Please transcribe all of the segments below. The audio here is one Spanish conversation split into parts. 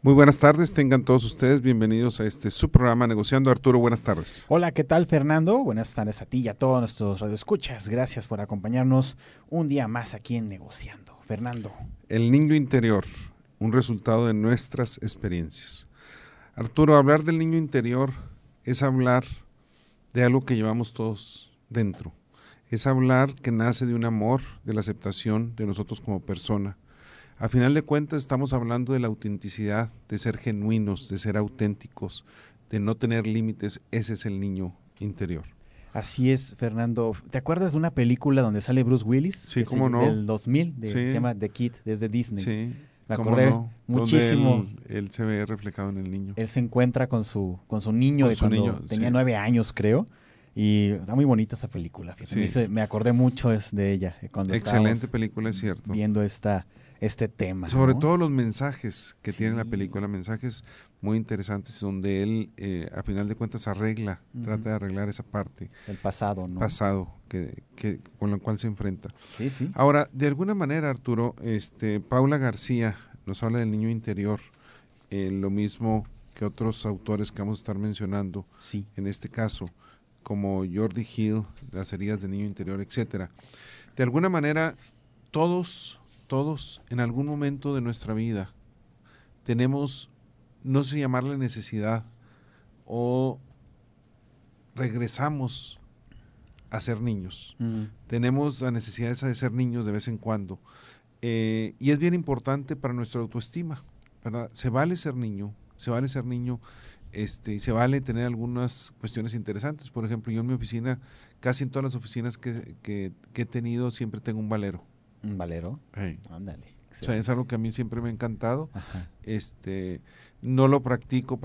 Muy buenas tardes, tengan todos ustedes bienvenidos a este su programa Negociando. Arturo, buenas tardes. Hola, ¿qué tal Fernando? Buenas tardes a ti y a todos nuestros radioescuchas. Gracias por acompañarnos un día más aquí en Negociando. Fernando. El niño interior, un resultado de nuestras experiencias. Arturo, hablar del niño interior es hablar de algo que llevamos todos dentro. Es hablar que nace de un amor, de la aceptación de nosotros como persona a final de cuentas estamos hablando de la autenticidad, de ser genuinos, de ser auténticos, de no tener límites. Ese es el niño interior. Así es, Fernando. ¿Te acuerdas de una película donde sale Bruce Willis? Sí, cómo no. Del 2000, se llama The Kid, desde Disney. Sí. Me acordé muchísimo. Él, se ve reflejado en el niño. Él se encuentra con su, con su niño de cuando tenía nueve años, creo. Y está muy bonita esa película. Me, acordé mucho de ella. Cuando Excelente película, es cierto. Viendo esta, este tema. Sobre todo los mensajes que tiene la película, mensajes muy interesantes donde él, eh, a final de cuentas, arregla, trata de arreglar esa parte. El pasado, ¿no? Pasado, que, que, con lo cual se enfrenta. Sí, sí. Ahora, de alguna manera, Arturo, este, Paula García nos habla del niño interior, eh, lo mismo que otros autores que vamos a estar mencionando, sí. en este caso, como Jordi Hill, las heridas del niño interior, etcétera. De alguna manera, todos todos en algún momento de nuestra vida tenemos, no sé llamarle necesidad, o regresamos a ser niños. Tenemos la necesidad de ser niños de vez en cuando. Eh, y es bien importante para nuestra autoestima, ¿verdad? Se vale ser niño, se vale ser niño este, y se vale tener algunas cuestiones interesantes. Por ejemplo, yo en mi oficina, casi en todas las oficinas que, que he tenido, siempre tengo un valero. Un valero. Ándale. O sea, es algo que a mí siempre me ha encantado. Este, no lo practico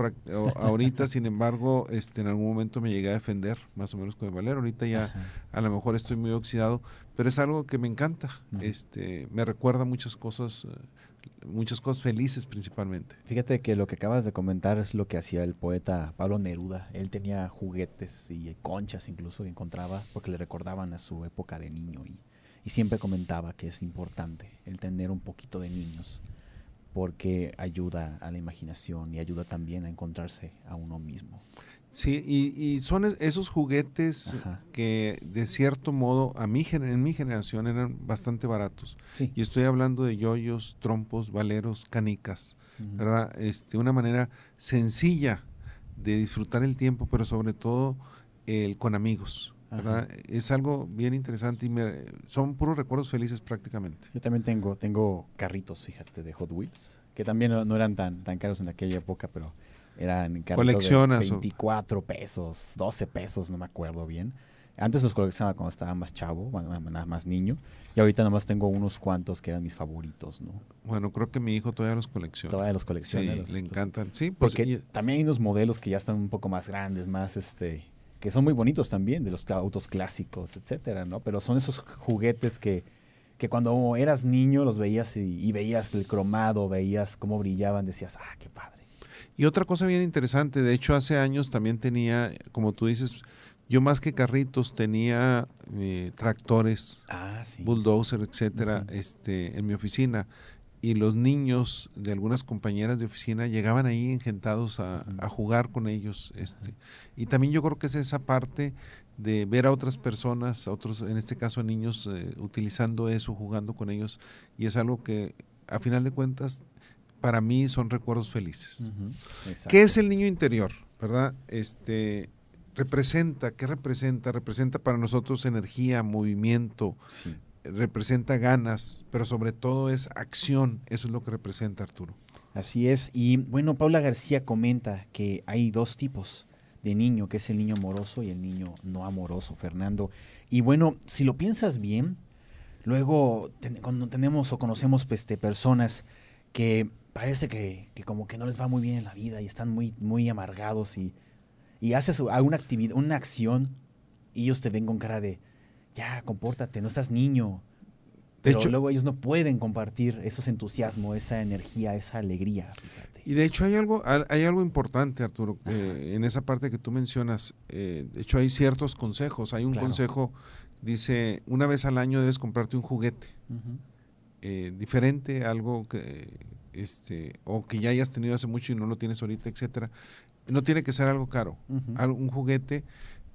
ahorita, sin embargo, este, en algún momento me llegué a defender, más o menos con el valero. Ahorita ya a lo mejor estoy muy oxidado, pero es algo que me encanta. Este, me recuerda muchas cosas, eh, muchas cosas felices principalmente. Fíjate que lo que acabas de comentar es lo que hacía el poeta Pablo Neruda. Él tenía juguetes y conchas incluso que encontraba porque le recordaban a su época de niño y y siempre comentaba que es importante el tener un poquito de niños porque ayuda a la imaginación y ayuda también a encontrarse a uno mismo. Sí, y, son esos juguetes que de cierto modo a mi, en mi generación eran bastante baratos. Y estoy hablando de yoyos, trompos, valeros, canicas, ¿verdad? Este, una manera sencilla de disfrutar el tiempo, pero sobre todo el con amigos. Es algo bien interesante y son puros recuerdos felices prácticamente. Yo también tengo, tengo carritos, fíjate, de Hot Wheels, que también no, eran tan, tan caros en aquella época, pero eran carritos de 24 pesos, 12 pesos, no me acuerdo bien. Antes los coleccionaba cuando estaba más chavo, más, más niño, y ahorita nomás tengo unos cuantos que eran mis favoritos, ¿no? Bueno, creo que mi hijo todavía los colecciona. Todavía los colecciona. le encantan, sí. Pues, porque también hay unos modelos que ya están un poco más grandes, más este que son muy bonitos también, de los autos clásicos, etcétera, ¿no? Pero son esos juguetes que, que cuando eras niño los veías y, veías el cromado, veías cómo brillaban, decías, ah, qué padre. Y otra cosa bien interesante, de hecho hace años también tenía, como tú dices, yo más que carritos tenía eh, tractores, ah, bulldozer, etcétera, este, en mi oficina y los niños de algunas compañeras de oficina llegaban ahí engentados a, jugar con ellos. Este, y también yo creo que es esa parte de ver a otras personas, a otros, en este caso a niños, eh, utilizando eso, jugando con ellos, y es algo que a final de cuentas para mí son recuerdos felices. ¿Qué es el niño interior? ¿Verdad? Este representa, ¿qué representa? Representa para nosotros energía, movimiento, representa ganas, pero sobre todo es acción, eso es lo que representa Arturo. Así es, y bueno, Paula García comenta que hay dos tipos de niño, que es el niño amoroso y el niño no amoroso, Fernando. Y bueno, si lo piensas bien, luego cuando tenemos o conocemos pues, personas que parece que, como que no les va muy bien en la vida y están muy, muy amargados y, y haces alguna actividad, una acción y ellos te ven con cara de, ya, compórtate, no estás niño. Pero hecho, luego ellos no pueden compartir esos entusiasmo, esa energía, esa alegría. Y de hecho hay algo, hay algo importante, Arturo, eh, en esa parte que tú mencionas. Eh, de hecho hay ciertos consejos. Hay un consejo, dice, una vez al año debes comprarte un juguete eh, diferente, algo que, este, o que ya hayas tenido hace mucho y no lo tienes ahorita, etcétera, no tiene que ser algo caro. Un juguete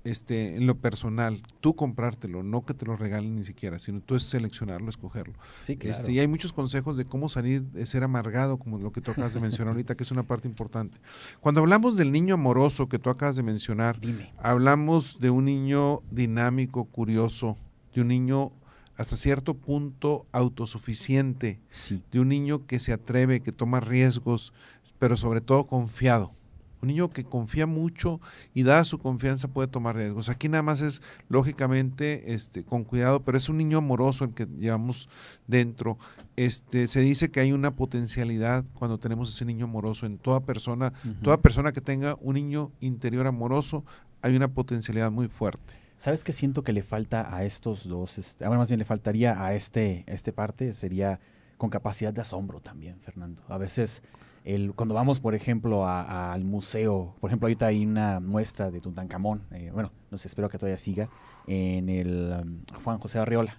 este, en lo personal, tú comprártelo, no que te lo regalen ni siquiera, sino tú es seleccionarlo, escogerlo. Sí, claro. Este, y hay muchos consejos de cómo salir de ser amargado, como lo que tú acabas de mencionar ahorita, que es una parte importante. Cuando hablamos del niño amoroso que tú acabas de mencionar, hablamos de un niño dinámico, curioso, de un niño hasta cierto punto autosuficiente, de un niño que se atreve, que toma riesgos, pero sobre todo confiado. Un niño que confía mucho y da su confianza puede tomar riesgos. Aquí nada más es lógicamente este con cuidado, pero es un niño amoroso el que llevamos dentro. Este se dice que hay una potencialidad cuando tenemos ese niño amoroso en toda persona, toda persona que tenga un niño interior amoroso, hay una potencialidad muy fuerte. ¿Sabes qué siento que le falta a estos dos? Este, ahora más bien le faltaría a este, este parte, sería con capacidad de asombro también, Fernando. A veces cuando vamos, por ejemplo, al museo, por ejemplo, ahorita hay una muestra de Tutankamón, eh, bueno, no sé, espero que todavía siga, en el um, Juan José Arriola,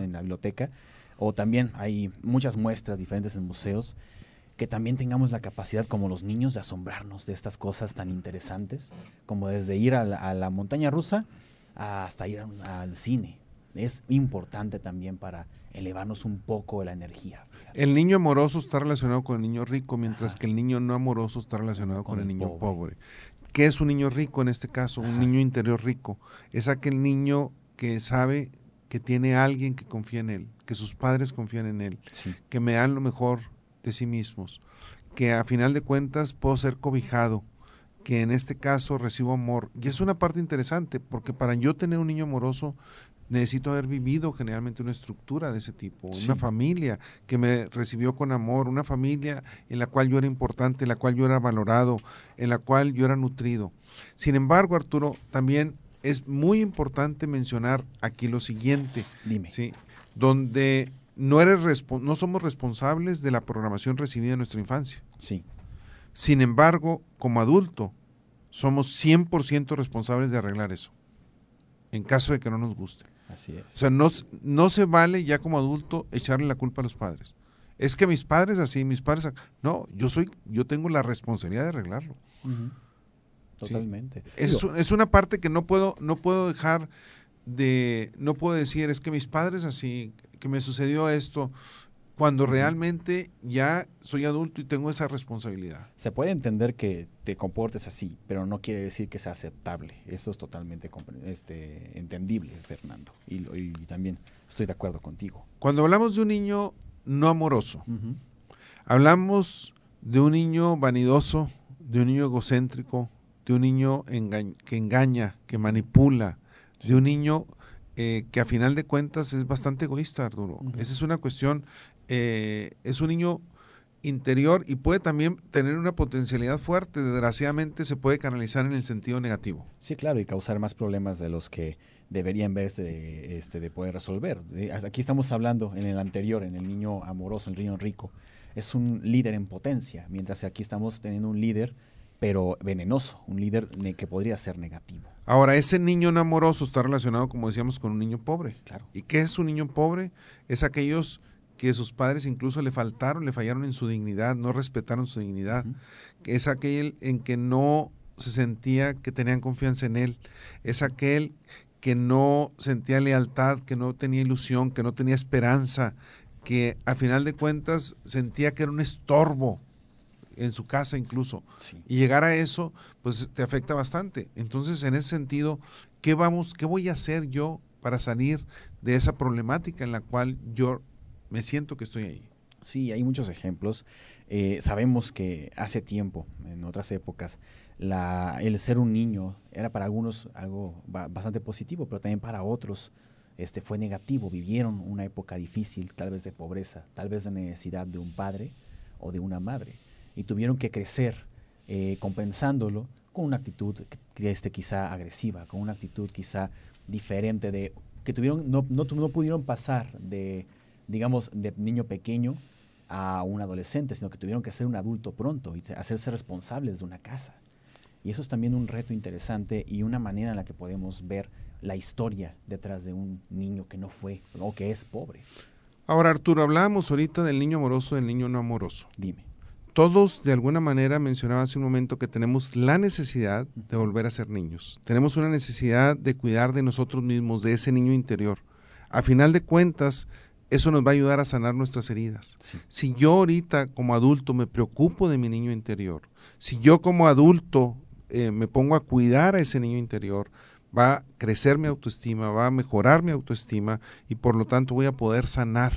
en, la biblioteca, o también hay muchas muestras diferentes en museos, que también tengamos la capacidad como los niños de asombrarnos de estas cosas tan interesantes, como desde ir a la, montaña rusa hasta ir al cine. Es importante también para elevarnos un poco la energía. El niño amoroso está relacionado con el niño rico, mientras que el niño no amoroso está relacionado con, el, niño pobre. ¿Qué es un niño rico en este caso? Un niño interior rico. Es aquel niño que sabe que tiene alguien que confía en él, que sus padres confían en él, que me dan lo mejor de sí mismos, que a final de cuentas puedo ser cobijado, que en este caso recibo amor. Y es una parte interesante, porque para yo tener un niño amoroso, necesito haber vivido generalmente una estructura de ese tipo, una familia que me recibió con amor, una familia en la cual yo era importante, en la cual yo era valorado, en la cual yo era nutrido. Sin embargo, Arturo, también es muy importante mencionar aquí lo siguiente, Dime. ¿sí? donde no, eres no somos responsables de la programación recibida en nuestra infancia. Sí. Sin embargo, como adulto, somos 100% responsables de arreglar eso, en caso de que no nos guste. Así es. O sea, no, no se vale ya como adulto echarle la culpa a los padres. Es que mis padres así, mis padres... No, yo soy, yo tengo la responsabilidad de arreglarlo. Totalmente. Es, es, una parte que no puedo, no puedo dejar de, no puedo decir, es que mis padres así, que me sucedió esto, cuando realmente ya soy adulto y tengo esa responsabilidad. Se puede entender que te comportes así, pero no quiere decir que sea aceptable. Eso es totalmente este, entendible, Fernando. Y, también estoy de acuerdo contigo. Cuando hablamos de un niño no amoroso, hablamos de un niño vanidoso, de un niño egocéntrico, de un niño que engaña, que manipula, de un niño eh, que a final de cuentas es bastante egoísta, Arturo. Esa es una cuestión eh, es un niño interior y puede también tener una potencialidad fuerte. Desgraciadamente se puede canalizar en el sentido negativo. Sí, claro, y causar más problemas de los que debería en vez de, este, de poder resolver. Aquí estamos hablando en el anterior, en el niño amoroso, el niño rico. Es un líder en potencia, mientras que aquí estamos teniendo un líder pero venenoso, un líder que podría ser negativo. Ahora, ese niño amoroso está relacionado, como decíamos, con un niño pobre. Claro. ¿Y qué es un niño pobre? Es aquellos que sus padres incluso le faltaron, le fallaron en su dignidad, no respetaron su dignidad. Es aquel en que no se sentía que tenían confianza en él. Es aquel que no sentía lealtad, que no tenía ilusión, que no tenía esperanza, que a final de cuentas sentía que era un estorbo en su casa incluso. Y llegar a eso, pues te afecta bastante. Entonces, en ese sentido, ¿qué vamos, qué voy a hacer yo para salir de esa problemática en la cual yo me siento que estoy ahí. Sí, hay muchos ejemplos. Eh, sabemos que hace tiempo, en otras épocas, la, el ser un niño era para algunos algo bastante positivo, pero también para otros este, fue negativo. Vivieron una época difícil, tal vez de pobreza, tal vez de necesidad de un padre o de una madre, y tuvieron que crecer eh, compensándolo con una actitud este, quizá agresiva, con una actitud quizá diferente de que tuvieron no, no, no pudieron pasar de digamos, de niño pequeño a un adolescente, sino que tuvieron que ser un adulto pronto y hacerse responsables de una casa. Y eso es también un reto interesante y una manera en la que podemos ver la historia detrás de un niño que no fue o que es pobre. Ahora, Arturo, hablábamos ahorita del niño amoroso, del niño no amoroso. Dime. Todos, de alguna manera, mencionaba hace un momento que tenemos la necesidad de volver a ser niños. Tenemos una necesidad de cuidar de nosotros mismos, de ese niño interior. A final de cuentas, eso nos va a ayudar a sanar nuestras heridas. Sí. Si yo ahorita como adulto me preocupo de mi niño interior, si yo como adulto eh, me pongo a cuidar a ese niño interior, va a crecer mi autoestima, va a mejorar mi autoestima y por lo tanto voy a poder sanar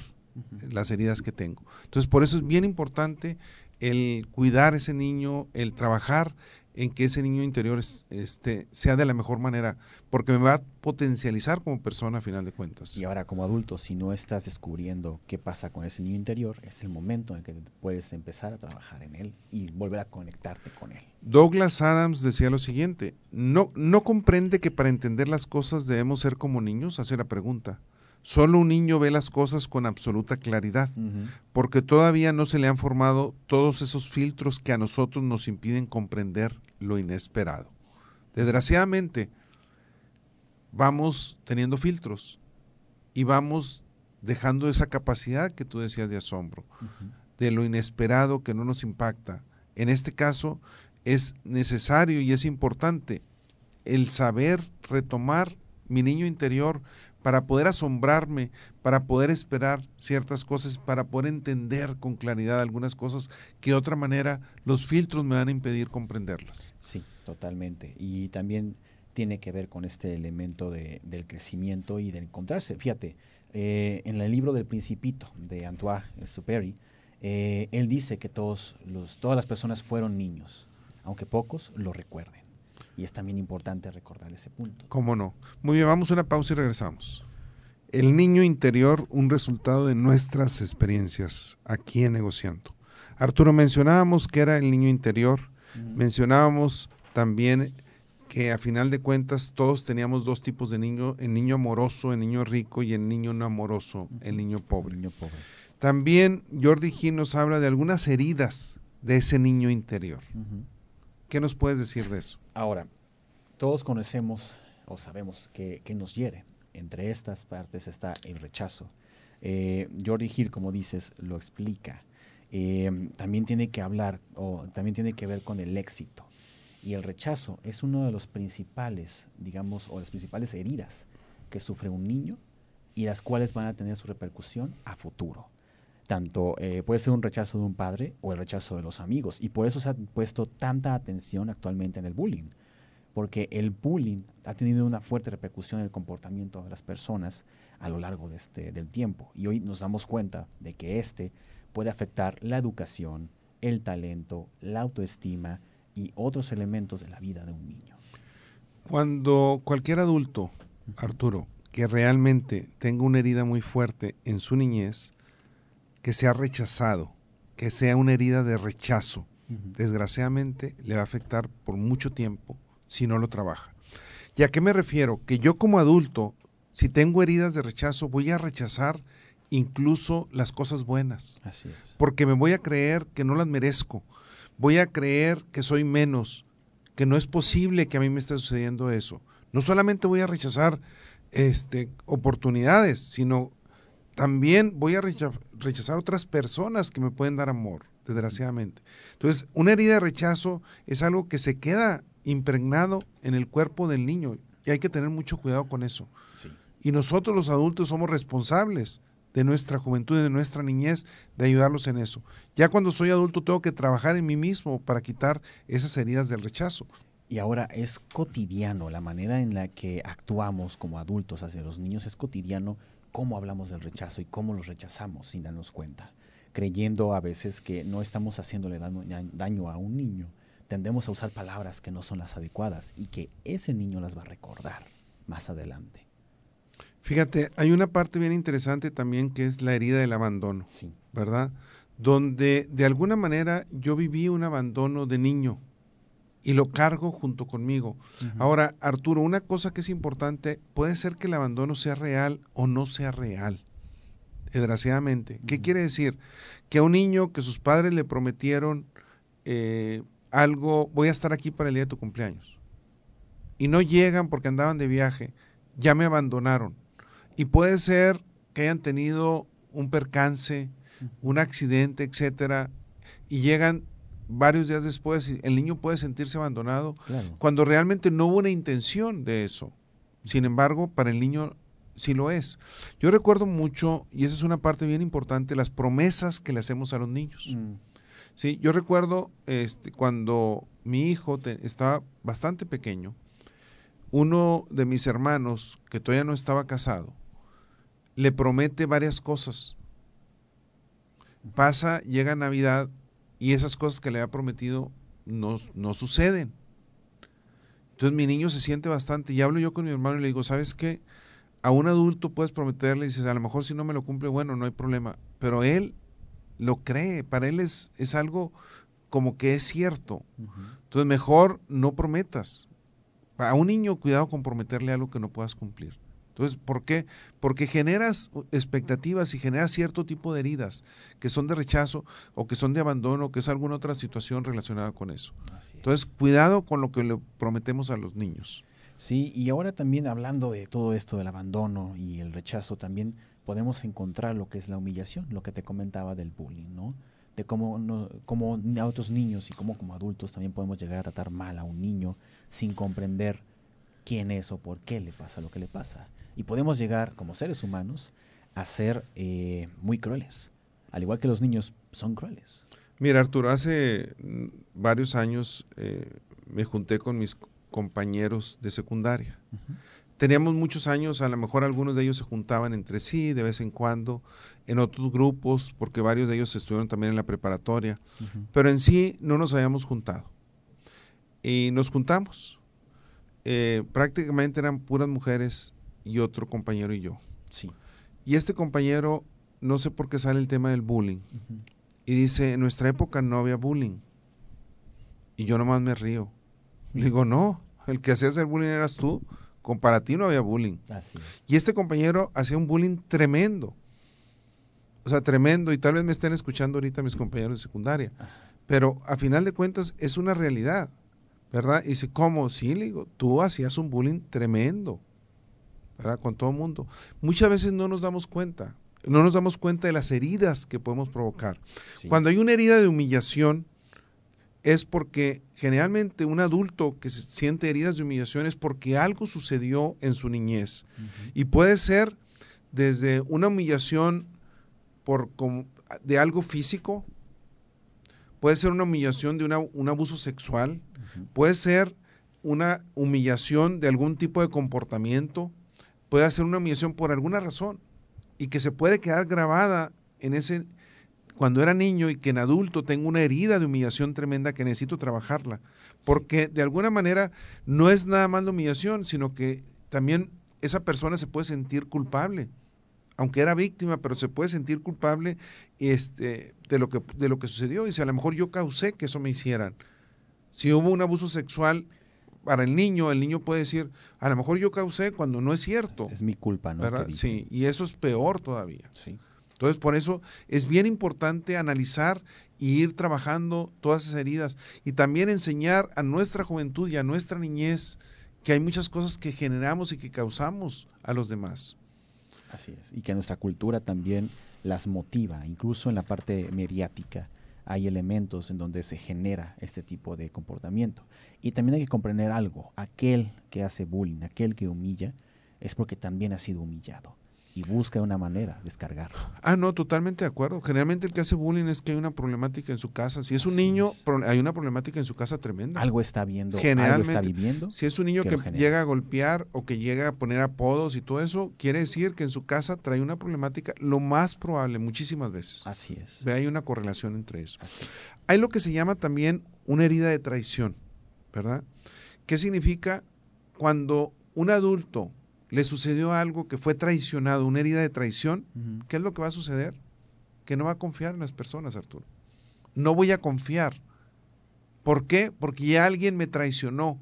las heridas que tengo. Entonces por eso es bien importante el cuidar a ese niño, el trabajar en que ese niño interior es- este, sea de la mejor manera, porque me va a potencializar como persona a final de cuentas. Y ahora como adulto, si no estás descubriendo qué pasa con ese niño interior, es el momento en que puedes empezar a trabajar en él y volver a conectarte con él. Douglas Adams decía lo siguiente, no, no comprende que para entender las cosas debemos ser como niños, hace la pregunta. Solo un niño ve las cosas con absoluta claridad, porque todavía no se le han formado todos esos filtros que a nosotros nos impiden comprender lo inesperado. Desgraciadamente, vamos teniendo filtros y vamos dejando esa capacidad que tú decías de asombro, de lo inesperado que no nos impacta. En este caso, es necesario y es importante el saber retomar mi niño interior para poder asombrarme, para poder esperar ciertas cosas, para poder entender con claridad algunas cosas que de otra manera los filtros me van a impedir comprenderlas. Sí, totalmente. Y también tiene que ver con este elemento de- del crecimiento y de encontrarse. Fíjate, eh, en el libro del Principito de Antoine Superi, eh, él dice que todos los, todas las personas fueron niños, aunque pocos lo recuerden. Y es también importante recordar ese punto. ¿Cómo no? Muy bien, vamos a una pausa y regresamos. El niño interior, un resultado de nuestras experiencias aquí en Negociando. Arturo, mencionábamos que era el niño interior, mencionábamos también que a final de cuentas todos teníamos dos tipos de niño, el niño amoroso, el niño rico y el niño no amoroso, el niño pobre. Niño pobre. También Jordi G nos habla de algunas heridas de ese niño interior. ¿Qué nos puedes decir de eso? Ahora, todos conocemos o sabemos que, que nos hiere. Entre estas partes está el rechazo. Eh, Jordi Hill, como dices, lo explica. Eh, también tiene que hablar o también tiene que ver con el éxito. Y el rechazo es uno de los principales, digamos, o las principales heridas que sufre un niño y las cuales van a tener su repercusión a futuro. Tanto eh, puede ser un rechazo de un padre o el rechazo de los amigos. Y por eso se ha puesto tanta atención actualmente en el bullying. Porque el bullying ha tenido una fuerte repercusión en el comportamiento de las personas a lo largo de este, del tiempo. Y hoy nos damos cuenta de que este puede afectar la educación, el talento, la autoestima y otros elementos de la vida de un niño. Cuando cualquier adulto, Arturo, que realmente tenga una herida muy fuerte en su niñez, que sea rechazado, que sea una herida de rechazo, desgraciadamente le va a afectar por mucho tiempo si no lo trabaja. ¿Y a qué me refiero? Que yo como adulto, si tengo heridas de rechazo, voy a rechazar incluso las cosas buenas, Así es. porque me voy a creer que no las merezco, voy a creer que soy menos, que no es posible que a mí me esté sucediendo eso. No solamente voy a rechazar este, oportunidades, sino también voy a recha- rechazar otras personas que me pueden dar amor, desgraciadamente. Entonces, una herida de rechazo es algo que se queda impregnado en el cuerpo del niño y hay que tener mucho cuidado con eso. Sí. Y nosotros los adultos somos responsables de nuestra juventud, de nuestra niñez, de ayudarlos en eso. Ya cuando soy adulto tengo que trabajar en mí mismo para quitar esas heridas del rechazo. Y ahora es cotidiano, la manera en la que actuamos como adultos hacia los niños es cotidiano cómo hablamos del rechazo y cómo los rechazamos sin darnos cuenta, creyendo a veces que no estamos haciéndole daño, daño a un niño. Tendemos a usar palabras que no son las adecuadas y que ese niño las va a recordar más adelante. Fíjate, hay una parte bien interesante también que es la herida del abandono, Sí. ¿verdad? Donde de alguna manera yo viví un abandono de niño y lo cargo junto conmigo. Ahora, Arturo, una cosa que es importante, puede ser que el abandono sea real o no sea real, desgraciadamente. ¿Qué quiere decir? Que a un niño que sus padres le prometieron eh, algo, voy a estar aquí para el día de tu cumpleaños, y no llegan porque andaban de viaje, ya me abandonaron. Y puede ser que hayan tenido un percance, un accidente, etcétera, y llegan varios días después el niño puede sentirse abandonado cuando realmente no hubo una intención de eso. Sin embargo, para el niño sí lo es. Yo recuerdo mucho, y esa es una parte bien importante, las promesas que le hacemos a los niños. Mm. Sí, yo recuerdo este, cuando mi hijo estaba bastante pequeño, uno de mis hermanos, que todavía no estaba casado, le promete varias cosas. Pasa, llega Navidad y esas cosas que le ha prometido no, no suceden. Entonces mi niño se siente bastante y hablo yo con mi hermano y le digo, ¿sabes qué? A un adulto puedes prometerle y dices, a lo mejor si no me lo cumple, bueno, no hay problema. Pero él lo cree, para él es, es algo como que es cierto. Entonces mejor no prometas. A un niño, cuidado con prometerle algo que no puedas cumplir. Entonces, ¿por qué? Porque generas expectativas y generas cierto tipo de heridas que son de rechazo o que son de abandono o que es alguna otra situación relacionada con eso. Entonces, cuidado con lo que le prometemos a los niños. Sí, y ahora también hablando de todo esto del abandono y el rechazo, también podemos encontrar lo que es la humillación, lo que te comentaba del bullying, ¿no? De cómo, no, cómo a otros niños y cómo como adultos también podemos llegar a tratar mal a un niño sin comprender quién es o por qué le pasa lo que le pasa. Y podemos llegar, como seres humanos, a ser eh, muy crueles. Al igual que los niños son crueles. Mira, Arturo, hace mm, varios años eh, me junté con mis compañeros de secundaria. Teníamos muchos años, a lo mejor algunos de ellos se juntaban entre sí de vez en cuando, en otros grupos, porque varios de ellos estuvieron también en la preparatoria, pero en sí no nos habíamos juntado. Y nos juntamos. Eh, prácticamente eran puras mujeres y otro compañero y yo. Sí. Y este compañero, no sé por qué sale el tema del bullying. Y dice, en nuestra época no había bullying. Y yo nomás me río. Le digo, no, el que hacía el bullying eras tú. Con para ti no había bullying. Y este compañero hacía un bullying tremendo. O sea, tremendo. Y tal vez me estén escuchando ahorita mis compañeros de secundaria. Pero a final de cuentas es una realidad. ¿Verdad? Y dice, ¿cómo? Sí, le digo, tú hacías un bullying tremendo. Con todo el mundo. Muchas veces no nos damos cuenta, no nos damos cuenta de las heridas que podemos provocar. Cuando hay una herida de humillación, es porque generalmente un adulto que siente heridas de humillación es porque algo sucedió en su niñez. Y puede ser desde una humillación por, de algo físico, puede ser una humillación de un abuso sexual, puede ser una humillación de algún tipo de comportamiento, puede hacer una humillación por alguna razón y que se puede quedar grabada en ese cuando era niño y que en adulto tengo una herida de humillación tremenda que necesito trabajarla. Porque de alguna manera no es nada más la humillación, sino que también esa persona se puede sentir culpable. Aunque era víctima, pero se puede sentir culpable este, de, lo que, de lo que sucedió. Y si a lo mejor yo causé que eso me hicieran. Si hubo un abuso sexual, para el niño, el niño puede decir, a lo mejor yo causé cuando no es cierto. Es mi culpa, ¿no? Sí, y eso es peor todavía. Sí. Entonces, por eso es bien importante analizar y ir trabajando todas esas heridas y también enseñar a nuestra juventud y a nuestra niñez que hay muchas cosas que generamos y que causamos a los demás. Así es, y que nuestra cultura también las motiva, incluso en la parte mediática hay elementos en donde se genera este tipo de comportamiento. Y también hay que comprender algo, aquel que hace bullying, aquel que humilla, es porque también ha sido humillado y busca una manera de descargar. Ah, no, totalmente de acuerdo. Generalmente el que hace bullying es que hay una problemática en su casa. Si es un niño, hay una problemática en su casa tremenda. Algo está viendo, algo está viviendo. Si es un niño que, llega a golpear o que llega a poner apodos y todo eso, quiere decir que en su casa trae una problemática, lo más probable, muchísimas veces. Así es. Hay una correlación entre eso. Hay lo que se llama también una herida de traición, ¿verdad? ¿Qué significa cuando un adulto le sucedió algo que fue traicionado, una herida de traición, ¿qué es lo que va a suceder? Que no va a confiar en las personas, Arturo. No voy a confiar. ¿Por qué? Porque ya alguien me traicionó.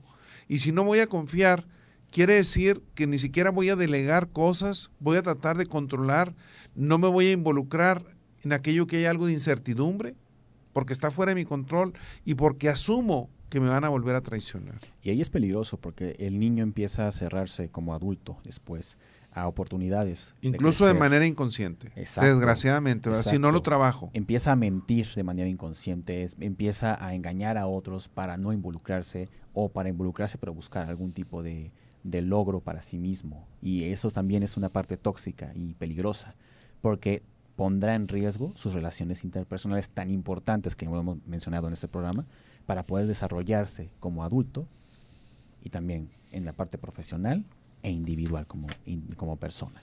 Y si no voy a confiar, quiere decir que ni siquiera voy a delegar cosas, voy a tratar de controlar, no me voy a involucrar en aquello que hay algo de incertidumbre, porque está fuera de mi control y porque asumo que me van a volver a traicionar. Y ahí es peligroso porque el niño empieza a cerrarse como adulto después a oportunidades. Incluso de, manera inconsciente. Desgraciadamente, si no lo trabajo. Empieza a mentir de manera inconsciente, empieza a engañar a otros para no involucrarse o para involucrarse pero buscar algún tipo de, de logro para sí mismo. Y eso también es una parte tóxica y peligrosa, porque pondrá en riesgo sus relaciones interpersonales tan importantes que hemos mencionado en este programa para poder desarrollarse como adulto y también en la parte profesional e individual como, como persona.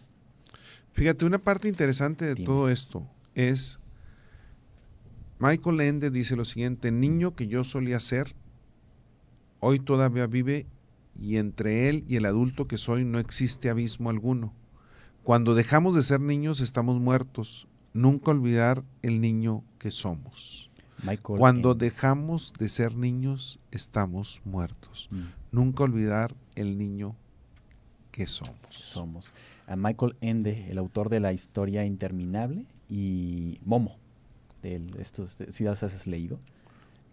Fíjate, una parte interesante de todo esto es, Michael Ende dice lo siguiente, niño que yo solía ser, hoy todavía vive y entre él y el adulto que soy no existe abismo alguno. Cuando dejamos de ser niños estamos muertos. Nunca olvidar el niño que somos. Cuando dejamos de ser niños estamos muertos. Mm. Nunca olvidar el niño que somos. Somos. A Michael Ende, el autor de La historia interminable, y Momo, de estos, si los has leído,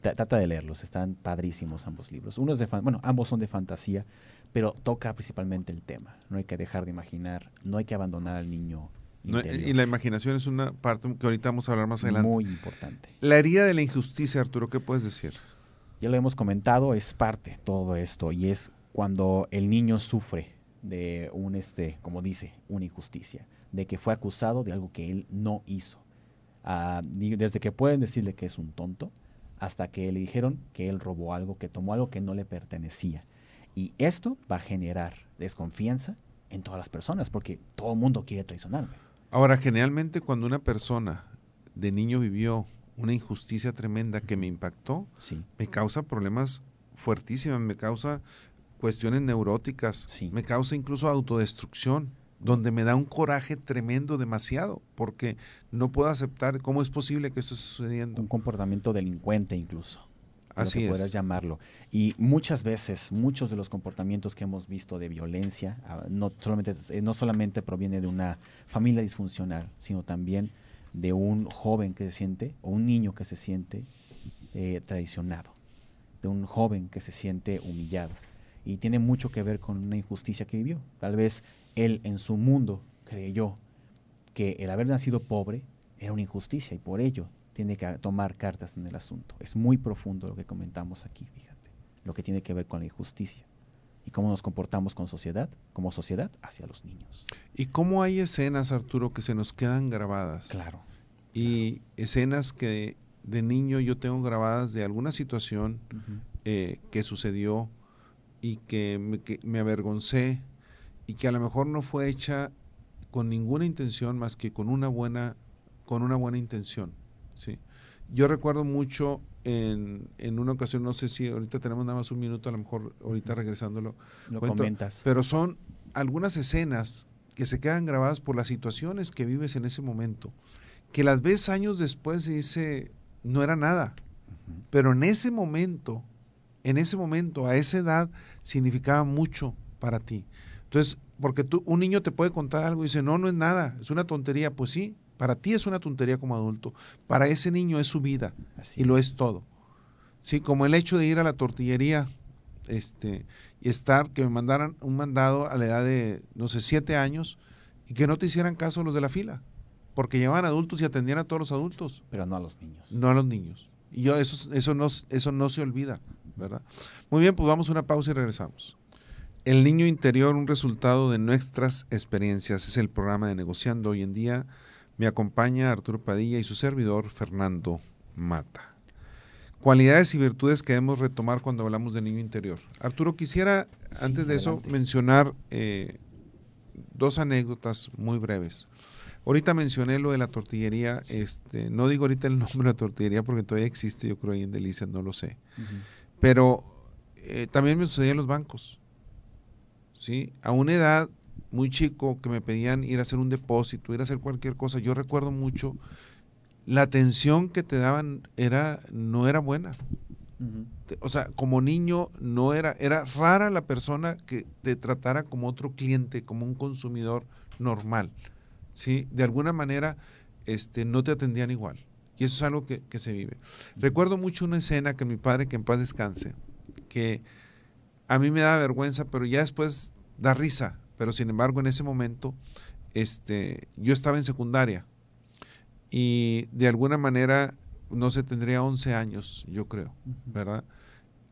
trata de leerlos, están padrísimos ambos libros. Uno es de bueno, ambos son de fantasía, pero toca principalmente el tema. No hay que dejar de imaginar, no hay que abandonar al niño. Y la imaginación es una parte que ahorita vamos a hablar más adelante. Muy importante. La herida de la injusticia, Arturo, ¿qué puedes decir? Ya lo hemos comentado, es parte de todo esto y es cuando el niño sufre de un, este, como dice, una injusticia, de que fue acusado de algo que él no hizo. Ah, desde que pueden decirle que es un tonto, hasta que le dijeron que él robó algo, que tomó algo que no le pertenecía. Y esto va a generar desconfianza en todas las personas, porque todo el mundo quiere traicionarme. Ahora, generalmente cuando una persona de niño vivió una injusticia tremenda que me impactó, me causa problemas fuertísimos, me causa cuestiones neuróticas, me causa incluso autodestrucción, donde me da un coraje tremendo, demasiado, porque no puedo aceptar cómo es posible que esto esté sucediendo. Un comportamiento delincuente incluso. Así es. Llamarlo. Y muchas veces, muchos de los comportamientos que hemos visto de violencia, ah, no solamente, eh, no solamente proviene de una familia disfuncional, sino también de un joven que se siente, o un niño que se siente eh, traicionado, de un joven que se siente humillado y tiene mucho que ver con una injusticia que vivió. Tal vez él en su mundo creyó que el haber nacido pobre era una injusticia y por ello tiene que tomar cartas en el asunto. Es muy profundo lo que comentamos aquí, fíjate, lo que tiene que ver con la injusticia y cómo nos comportamos con sociedad, como sociedad hacia los niños. Y cómo hay escenas, Arturo, que se nos quedan grabadas. Claro. Y escenas que de niño yo tengo grabadas de alguna situación eh, que sucedió y que me, avergoncé y que a lo mejor no fue hecha con ninguna intención más que con una buena, con una buena intención. ¿Sí? Yo recuerdo mucho en, en, una ocasión, no sé si ahorita tenemos nada más un minuto, a lo mejor ahorita regresándolo. Lo comentas. Pero son algunas escenas que se quedan grabadas por las situaciones que vives en ese momento, que las ves años después y dice, no era nada. Pero en ese momento en ese momento, a esa edad, significaba mucho para ti. Entonces, porque tú, un niño te puede contar algo y dice, no, no es nada, es una tontería. Pues sí, para ti es una tontería como adulto, para ese niño es su vida y lo es todo. Sí, como el hecho de ir a la tortillería este, y estar, que me mandaran un mandado a la edad de, no sé, siete años y que no te hicieran caso los de la fila, porque llevaban adultos y atendían a todos los adultos. Pero no a los niños. No a los niños. Y yo, eso, eso, no, eso no se olvida. ¿verdad? Muy bien, pues vamos a una pausa y regresamos. El niño interior, un resultado de nuestras experiencias, es el programa de Negociando. Hoy en día me acompaña Arturo Padilla y su servidor Fernando Mata. Cualidades y virtudes que debemos retomar cuando hablamos de niño interior. Arturo, quisiera antes de eso mencionar eh, dos anécdotas muy breves. Ahorita mencioné lo de la tortillería, este, no digo ahorita el nombre de la tortillería porque todavía existe, yo creo ahí en Delicias, no lo sé. Pero eh, también me sucedía en los bancos. ¿sí? A una edad muy chico que me pedían ir a hacer un depósito, ir a hacer cualquier cosa. Yo recuerdo mucho la atención que te daban era no era buena. O sea, como niño no era era rara la persona que te tratara como otro cliente, como un consumidor normal. ¿Sí? De alguna manera este no te atendían igual. Y eso es algo que, se vive. Recuerdo mucho una escena que mi padre, que en paz descanse, que a mí me da vergüenza, pero ya después da risa, pero sin embargo en ese momento este, yo estaba en secundaria y de alguna manera, no sé, tendría 11 años, yo creo, ¿verdad?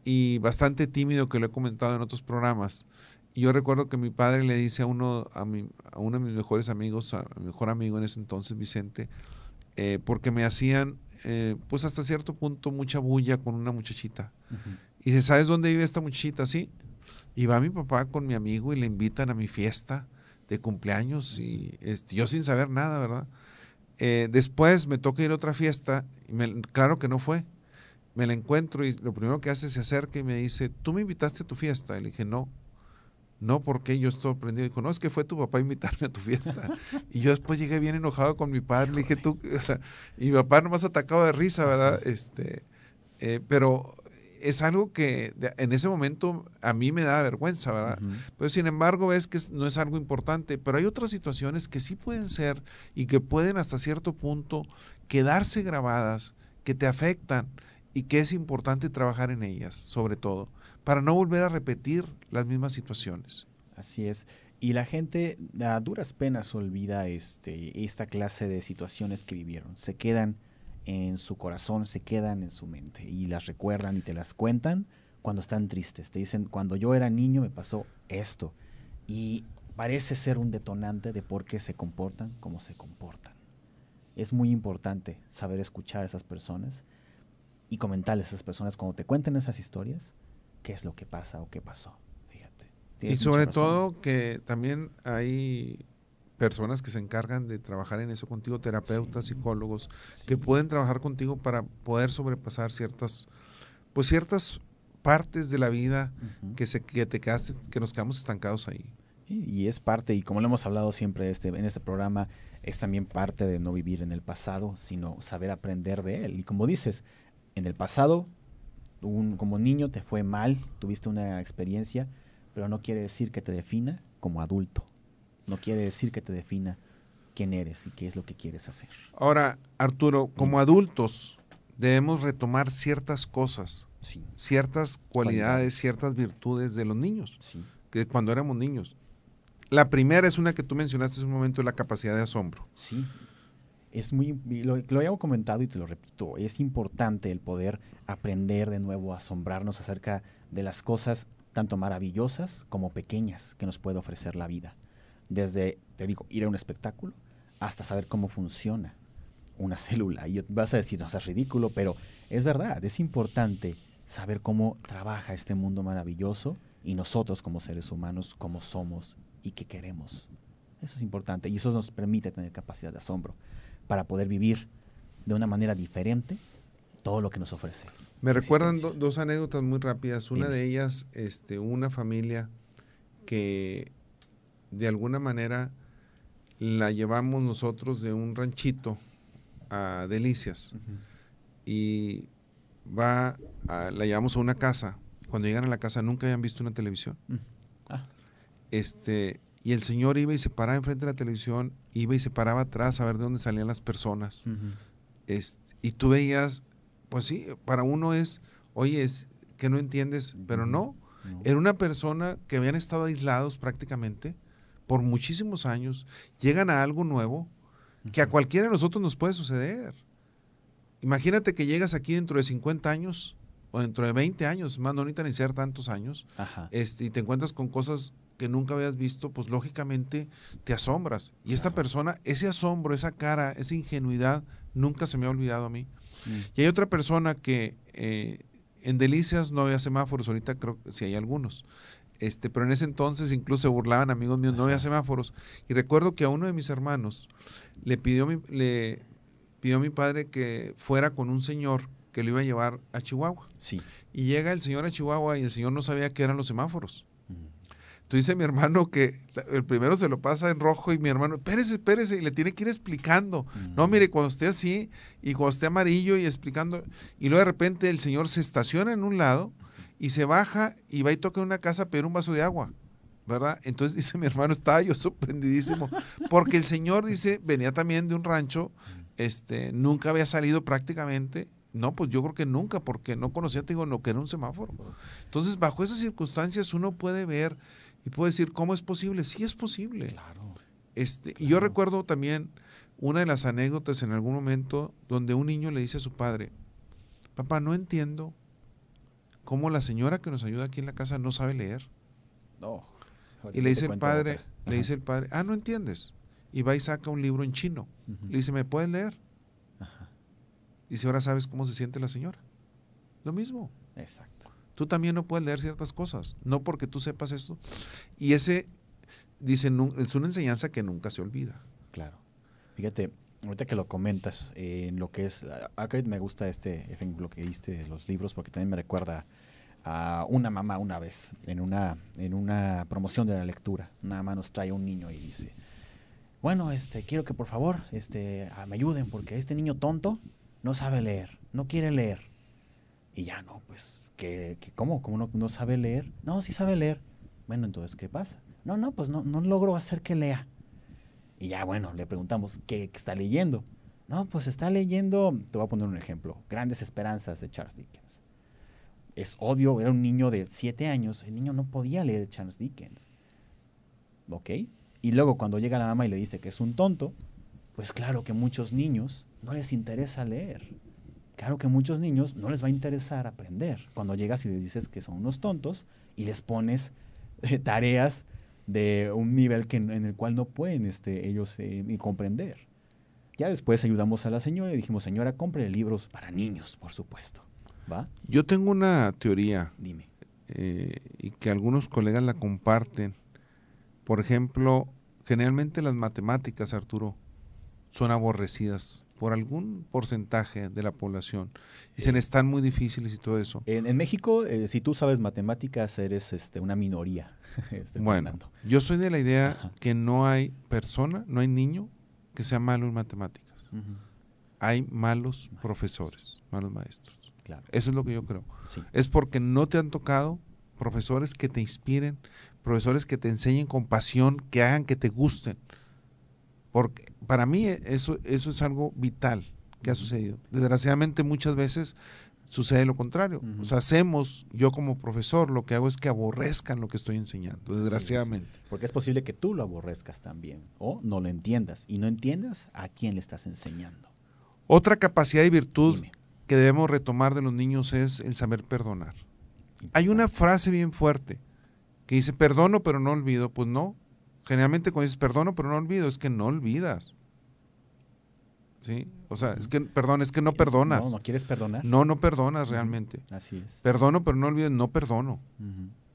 Y bastante tímido, que lo he comentado en otros programas. Y yo recuerdo que mi padre le dice a uno, a, mi, a uno de mis mejores amigos, a mi mejor amigo en ese entonces, Vicente, eh, porque me hacían, eh, pues hasta cierto punto, mucha bulla con una muchachita. Y dice, ¿sabes dónde vive esta muchachita? Sí. Y va mi papá con mi amigo y le invitan a mi fiesta de cumpleaños y este, yo sin saber nada, ¿verdad? Eh, después me toca ir a otra fiesta, y claro que no fue. Me la encuentro y lo primero que hace se acerca y me dice, ¿tú me invitaste a tu fiesta? Y le dije, no. No, porque yo estoy aprendiendo. Dijo, no, es que fue tu papá a invitarme a tu fiesta. y yo después llegué bien enojado con mi padre. Le dije, tú, o sea, y mi papá nomás atacado de risa, ¿verdad? Este, eh, pero es algo que en ese momento a mí me da vergüenza, ¿verdad? Pero sin embargo ves que no es algo importante, pero hay otras situaciones que sí pueden ser y que pueden hasta cierto punto quedarse grabadas, que te afectan y que es importante trabajar en ellas, sobre todo, para no volver a repetir las mismas situaciones. Así es. Y la gente a duras penas olvida este, esta clase de situaciones que vivieron. Se quedan en su corazón, se quedan en su mente y las recuerdan y te las cuentan cuando están tristes. Te dicen, cuando yo era niño me pasó esto. Y parece ser un detonante de por qué se comportan como se comportan. Es muy importante saber escuchar a esas personas y comentarles a esas personas cuando te cuenten esas historias qué es lo que pasa o qué pasó. Fíjate. Y sobre todo que también hay personas que se encargan de trabajar en eso contigo, terapeutas, psicólogos, que pueden trabajar contigo para poder sobrepasar ciertas, pues ciertas partes de la vida que, se, que te quedaste, que nos quedamos estancados ahí. Y, es parte, y como lo hemos hablado siempre este, en este programa, es también parte de no vivir en el pasado, sino saber aprender de él. Y como dices, en el pasado, un, como niño te fue mal, tuviste una experiencia, pero no quiere decir que te defina como adulto no quiere decir que te defina quién eres y qué es lo que quieres hacer. Ahora, Arturo, como adultos debemos retomar ciertas cosas, ciertas cualidades, ciertas virtudes de los niños, que cuando éramos niños. La primera es una que tú mencionaste en un momento, la capacidad de asombro. Sí, es muy, lo, lo he comentado y te lo repito, es importante el poder aprender de nuevo a asombrarnos acerca de las cosas tanto maravillosas como pequeñas que nos puede ofrecer la vida desde, te digo, ir a un espectáculo hasta saber cómo funciona una célula. Y vas a decir, no, es ridículo, pero es verdad, es importante saber cómo trabaja este mundo maravilloso y nosotros como seres humanos, cómo somos y qué queremos. Eso es importante y eso nos permite tener capacidad de asombro para poder vivir de una manera diferente todo lo que nos ofrece. Me recuerdan dos anécdotas muy rápidas. Una de ellas, este, una familia que de alguna manera la llevamos nosotros de un ranchito a Delicias y va la llevamos a una casa. Cuando llegan a la casa nunca habían visto una televisión. Mm. Ah. Este, y el señor iba y se paraba enfrente de la televisión, iba y se paraba atrás a ver de dónde salían las personas. y tú veías, pues sí, para uno es, oye, es que no entiendes, pero no. Era una persona que habían estado aislados prácticamente por muchísimos años, llegan a algo nuevo que a cualquiera de nosotros nos puede suceder. Imagínate que llegas aquí dentro de 50 años o dentro de 20 años, más no necesitan ni ser tantos años, Este, y te encuentras con cosas que nunca habías visto, pues lógicamente te asombras. Y esta persona, ese asombro, esa cara, esa ingenuidad, nunca se me ha olvidado a mí. Y hay otra persona que eh, en Delicias no había semáforos, ahorita creo que sí hay algunos. Este, pero en ese entonces incluso se burlaban amigos míos, no había semáforos. Y recuerdo que a uno de mis hermanos le pidió, mi, le pidió a mi padre que fuera con un señor que lo iba a llevar a Chihuahua. Sí. Y llega el señor a Chihuahua y el señor no sabía qué eran los semáforos. Entonces dice mi hermano que el primero se lo pasa en rojo y mi hermano, espérese, espérese, y le tiene que ir explicando. No, mire, cuando esté así y cuando esté amarillo y explicando, y luego de repente el señor se estaciona en un lado y se baja y va y toca en una casa a pedir un vaso de agua. ¿verdad? Entonces dice mi hermano, estaba yo sorprendidísimo, porque el señor dice, venía también de un rancho, este, nunca había salido prácticamente, no, pues yo creo que nunca, porque no conocía, te digo, lo que era un semáforo. Entonces, bajo esas circunstancias uno puede ver Y puedo decir, ¿cómo es posible? Sí es posible. Claro. Este, Y yo recuerdo también una de las anécdotas en algún momento donde un niño le dice a su padre, papá, no entiendo cómo la señora que nos ayuda aquí en la casa no sabe leer. No. Y le dice el padre, le dice el padre, ah, no entiendes. Y va y saca un libro en chino. Le dice, ¿me puedes leer? Ajá. Dice, ahora sabes cómo se siente la señora. Lo mismo. Exacto. Tú también no puedes leer ciertas cosas, no porque tú sepas esto. Y ese, dice, es una enseñanza que nunca se olvida. Claro. Fíjate, ahorita que lo comentas, eh, en lo que es, a- acá me gusta este ejemplo que diste de los libros porque también me recuerda a una mamá una vez en una, en una promoción de la lectura. Una mamá nos trae un niño y dice, bueno, este, quiero que por favor este, me ayuden porque este niño tonto no sabe leer, no quiere leer. Y ya no, pues, ¿qué, qué- cómo ¿Cómo no, no sabe leer? No, sí sabe leer. Bueno, entonces, ¿qué pasa? No, no, pues no, no logro hacer que lea. Y ya, bueno, le preguntamos, ¿qué, está leyendo? No, pues está leyendo, te voy a poner un ejemplo, Grandes Esperanzas de Charles Dickens. Es obvio, era un niño de siete años, el niño no podía leer Charles Dickens. ¿Ok? Y luego cuando llega la mamá y le dice que es un tonto, pues claro que muchos niños no les interesa leer. Claro que muchos niños no les va a interesar aprender. Cuando llegas y les dices que son unos tontos y les pones eh, tareas de un nivel que, en el cual no pueden este, ellos eh, ni comprender. Ya después ayudamos a la señora y dijimos, señora, compre libros para niños, por supuesto. ¿Va? Yo tengo una teoría Dime. eh, y que algunos colegas la comparten. Por ejemplo, generalmente las matemáticas, Arturo, son aborrecidas por algún porcentaje de la población. Dicen, Eh. están muy difíciles y todo eso. En, en México, eh, si tú sabes matemáticas, eres este, una minoría. este, Bueno, Fernando. yo soy de la idea Ajá. que no hay persona, no hay niño que sea malo en matemáticas. Hay malos profesores, malos maestros. Claro. Eso es lo que yo creo. Sí. Es porque no te han tocado profesores que te inspiren, profesores que te enseñen con pasión, que hagan que te gusten. Porque para mí eh, eso, eso es algo vital que ha sucedido. Desgraciadamente muchas veces sucede lo contrario. O sea, hacemos, yo como profesor, lo que hago es que aborrezcan lo que estoy enseñando, desgraciadamente. Porque es posible que tú lo aborrezcas también o no lo entiendas y no entiendas a quién le estás enseñando. Otra capacidad y virtud Dime. que debemos retomar de los niños es el saber perdonar. Hay una frase bien fuerte que dice, perdono pero no olvido. Pues no. Generalmente cuando dices perdono pero no olvido, es que no olvidas. ¿Sí? O sea, es que, perdón, es que no perdonas. No, no quieres perdonar. No, no perdonas realmente. Así es. Perdono pero no olvido, no perdono.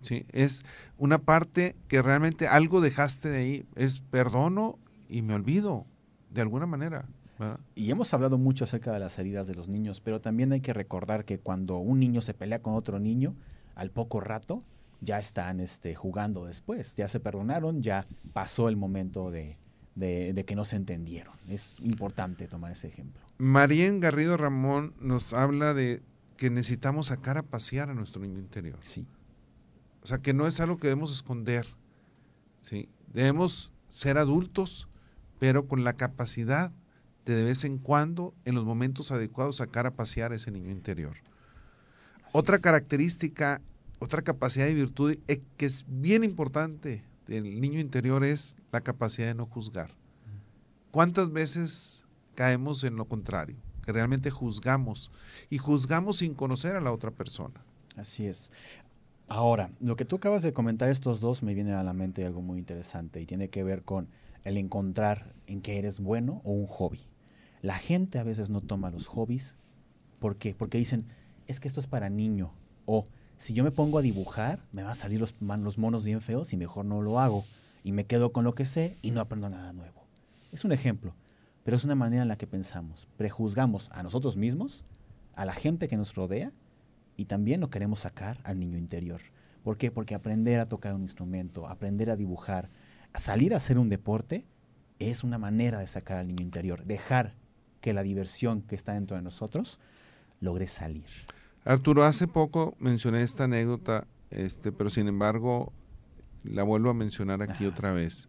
¿Sí? Es una parte que realmente algo dejaste de ahí. Es perdono y me olvido, de alguna manera. ¿verdad? Y hemos hablado mucho acerca de las heridas de los niños, pero también hay que recordar que cuando un niño se pelea con otro niño, al poco rato ya están este, jugando después, ya se perdonaron, ya pasó el momento de, de- de que no se entendieron. Es importante tomar ese ejemplo. Marien Garrido Ramón nos habla de que necesitamos sacar a pasear a nuestro niño interior. Sí. O sea, que no es algo que debemos esconder. ¿sí? Debemos ser adultos, pero con la capacidad de de vez en cuando, en los momentos adecuados, sacar a pasear a ese niño interior. así Otra es. característica, otra capacidad y virtud eh, que es bien importante del niño interior es la capacidad de no juzgar. ¿Cuántas veces caemos en lo contrario? Que realmente juzgamos y juzgamos sin conocer a la otra persona. Así es. Ahora, lo que tú acabas de comentar estos dos me viene a la mente algo muy interesante y tiene que ver con el encontrar en qué eres bueno o un hobby. La gente a veces no toma los hobbies. ¿Por qué? Porque dicen, es que esto es para niño. O si yo me pongo a dibujar, me van a salir los, los monos bien feos y mejor no lo hago. Y me quedo con lo que sé y no aprendo nada nuevo. Es un ejemplo, pero es una manera en la que pensamos. Prejuzgamos a nosotros mismos, a la gente que nos rodea y también lo queremos sacar al niño interior. ¿Por qué? Porque aprender a tocar un instrumento, aprender a dibujar, salir a hacer un deporte, es una manera de sacar al niño interior, dejar que la diversión que está dentro de nosotros logre salir. Arturo, hace poco mencioné esta anécdota, este, pero sin embargo la vuelvo a mencionar aquí Ajá. otra vez.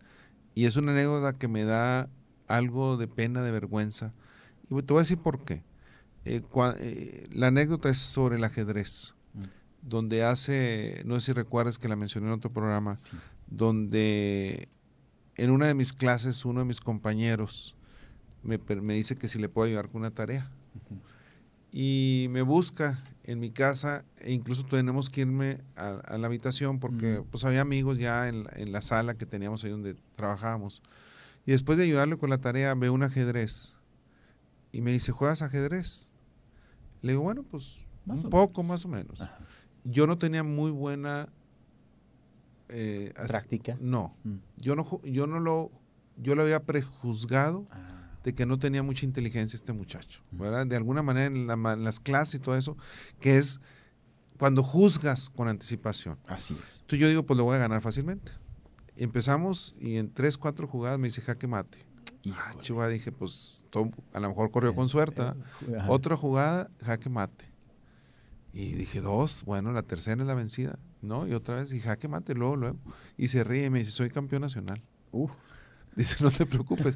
Y es una anécdota que me da algo de pena, de vergüenza. Y te voy a decir por qué. Eh, cua- eh, la anécdota es sobre el ajedrez, Mm. donde hace, no sé si recuerdas que la mencioné en otro programa, Sí. donde en una de mis clases uno de mis compañeros me, me dice que si le puedo ayudar con una tarea. Y me busca en mi casa e incluso tenemos que irme a, la habitación porque pues había amigos ya en, en, la sala que teníamos ahí donde trabajábamos. Y después de ayudarle con la tarea veo un ajedrez y me dice, ¿juegas ajedrez? Le digo, bueno, pues un poco más o menos. Yo no tenía muy buena eh, práctica. No, mm. yo no, yo no lo, yo lo había prejuzgado. Ah de que no tenía mucha inteligencia este muchacho, ¿verdad? De alguna manera en, las clases y todo eso, que es cuando juzgas con anticipación. Así es. Entonces yo digo, pues le voy a ganar fácilmente. Empezamos y en tres, cuatro jugadas me dice jaque mate. Ah, chiva, dije, pues a lo mejor corrió con suerte. Eh, Otra jugada, jaque mate. Y dije, dos, bueno, la tercera es la vencida, ¿no? Y otra vez, y jaque mate, luego, luego. Y se ríe y me dice, soy campeón nacional. Uf. Dice, no te preocupes.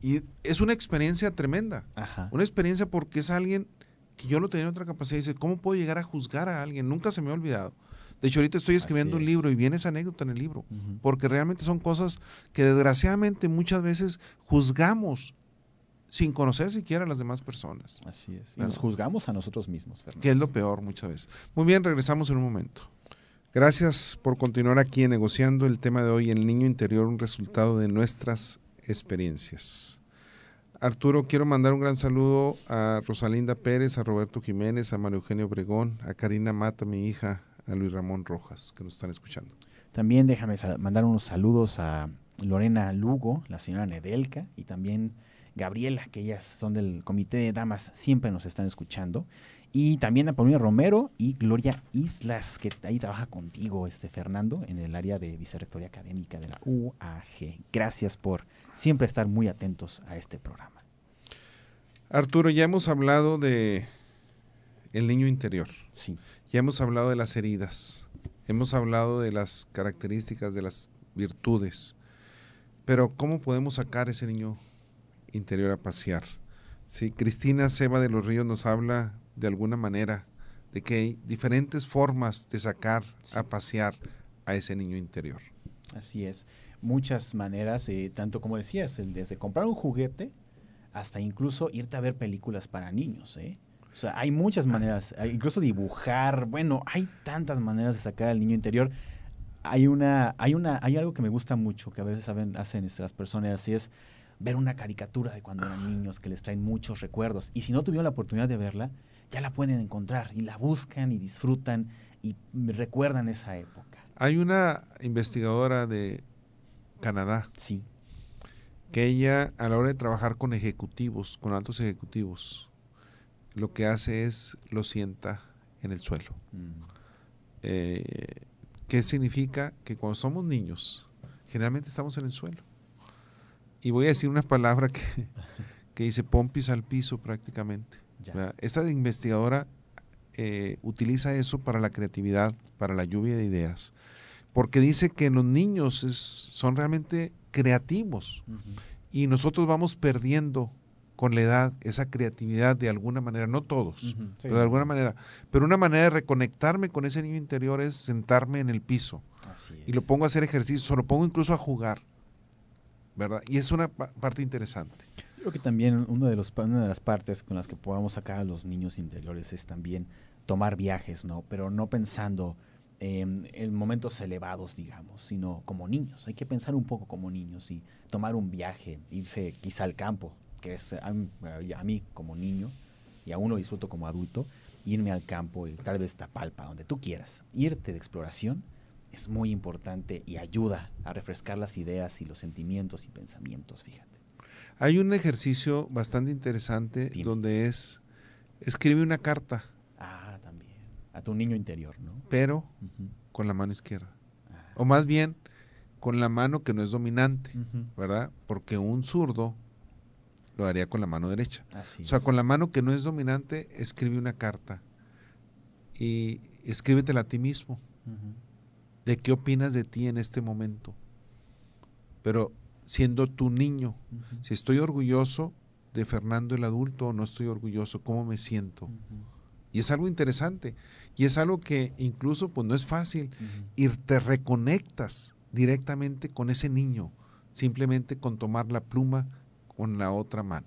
y es una experiencia tremenda. Una experiencia porque es alguien que yo no tenía otra capacidad. Dice, ¿cómo puedo llegar a juzgar a alguien? Nunca se me ha olvidado. De hecho, ahorita estoy escribiendo un libro y viene esa anécdota en el libro, porque realmente son cosas que desgraciadamente muchas veces juzgamos sin conocer siquiera a las demás personas. Así es. Y nos juzgamos a nosotros mismos, Que es lo peor muchas veces. Muy bien, regresamos en un momento. Gracias por continuar aquí negociando el tema de hoy, el niño interior, un resultado de nuestras experiencias. Arturo, quiero mandar un gran saludo a Rosalinda Pérez, a Roberto Jiménez, a Mario Eugenio Obregón, a Karina Mata, mi hija, a Luis Ramón Rojas, que nos están escuchando. También déjame mandar unos saludos a Lorena Lugo, la señora Nedelka, y también Gabriela, que ellas son del comité de damas, siempre nos están escuchando. Y también a Paulina Romero y Gloria Islas, que ahí trabaja contigo, este Fernando, en el área de vicerrectoría académica de la UAG. Gracias por siempre estar muy atentos a este programa. Arturo, ya hemos hablado de el niño interior. Sí. Ya hemos hablado de las heridas. Hemos hablado de las características, de las virtudes. Pero ¿cómo podemos sacar ese niño interior a pasear? Sí, Cristina Seba de los Ríos nos habla de alguna manera de que hay diferentes formas de sacar a pasear a ese niño interior. Así es, muchas maneras, eh, tanto como decías, desde comprar un juguete hasta incluso irte a ver películas para niños. ¿eh? O sea, hay muchas maneras, incluso dibujar, bueno, hay tantas maneras de sacar al niño interior. Hay una, hay una, hay algo que me gusta mucho que a veces saben, hacen las personas y es ver una caricatura de cuando eran niños que les traen muchos recuerdos. Y si no tuvieron la oportunidad de verla, ya la pueden encontrar y la buscan y disfrutan y recuerdan esa época. Hay una investigadora de Canadá. Sí. Que ella, a la hora de trabajar con ejecutivos, con altos ejecutivos, lo que hace es lo sienta en el suelo. Mm. Eh, ¿Qué significa? Que cuando somos niños, generalmente estamos en el suelo. Y voy a decir una palabra que, que dice pompis al piso prácticamente. Esta investigadora eh, utiliza eso para la creatividad, para la lluvia de ideas, porque dice que los niños son realmente creativos y nosotros vamos perdiendo con la edad esa creatividad de alguna manera, no todos, pero de alguna manera. Pero una manera de reconectarme con ese niño interior es sentarme en el piso y lo pongo a hacer ejercicio, o lo pongo incluso a jugar, ¿verdad? Y es una parte interesante. Creo que también uno de los, una de las partes con las que podamos sacar a los niños interiores es también tomar viajes, ¿no? Pero no pensando en momentos elevados, digamos, sino como niños. Hay que pensar un poco como niños y tomar un viaje, irse quizá al campo, que es a, mí como niño, y aún lo disfruto como adulto, irme al campo y tal vez Tapalpa, donde tú quieras. Irte de exploración es muy importante y ayuda a refrescar las ideas y los sentimientos y pensamientos, fíjate. Hay un ejercicio bastante interesante donde es, escribe una carta. Ah, también. A tu niño interior, ¿no? Pero con la mano izquierda. Ah. O más bien, con la mano que no es dominante, ¿verdad? Porque un zurdo lo haría con la mano derecha. o sea, con la mano que no es dominante, escribe una carta. Y escríbetela a ti mismo. De qué opinas de ti en este momento. Pero siendo tu niño. Si estoy orgulloso de Fernando el adulto o no estoy orgulloso, ¿cómo me siento? Y es algo interesante. Y es algo que incluso pues no es fácil. Y te reconectas directamente con ese niño, simplemente con tomar la pluma con otra mano.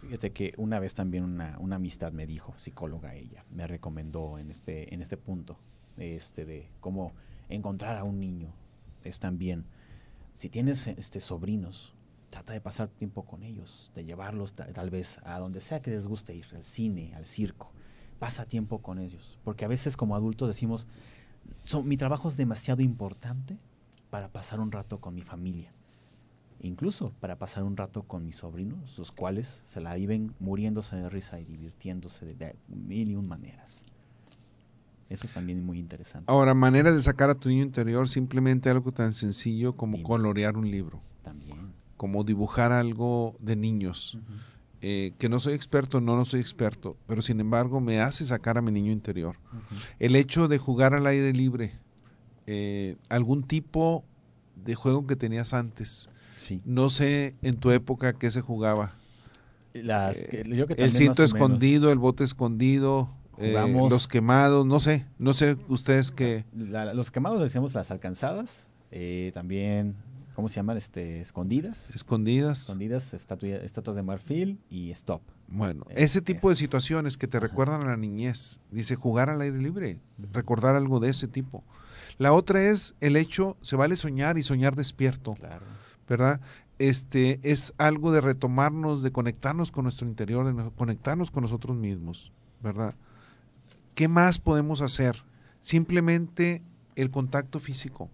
Fíjate que una vez también una, una, amistad me dijo, psicóloga ella, me recomendó en este, en este punto, este de cómo encontrar a un niño. Es también, si tienes este, sobrinos, trata de pasar tiempo con ellos, de llevarlos tal vez a donde sea que les guste ir, al cine, al circo. Pasa tiempo con ellos, porque a veces como adultos decimos, mi trabajo es demasiado importante para pasar un rato con mi familia incluso para pasar un rato con mis sobrinos, los cuales se la viven muriéndose de risa y divirtiéndose de, mil y un maneras. Eso es también muy interesante. Ahora, manera de sacar a tu niño interior, simplemente algo tan sencillo como colorear un libro. También. Como dibujar algo de niños. Eh, que no soy experto, no, no soy experto, pero sin embargo me hace sacar a mi niño interior. El hecho de jugar al aire libre, eh, algún tipo de juego que tenías antes, no sé en tu época qué se jugaba. Eh, el cinto escondido, el bote escondido, eh, los quemados, no sé, no sé ustedes qué. los quemados decíamos las alcanzadas, eh, también, ¿cómo se llaman? Este, escondidas. Escondidas. Escondidas, estatuas de marfil y stop. Bueno, ese tipo de situaciones que te recuerdan a la niñez, dice jugar al aire libre, recordar algo de ese tipo. La otra es el hecho, se vale soñar y soñar despierto. Claro ¿verdad? Este, es algo de retomarnos, de conectarnos con nuestro interior, de conectarnos con nosotros mismos, ¿verdad? ¿Qué más podemos hacer? Simplemente el contacto físico.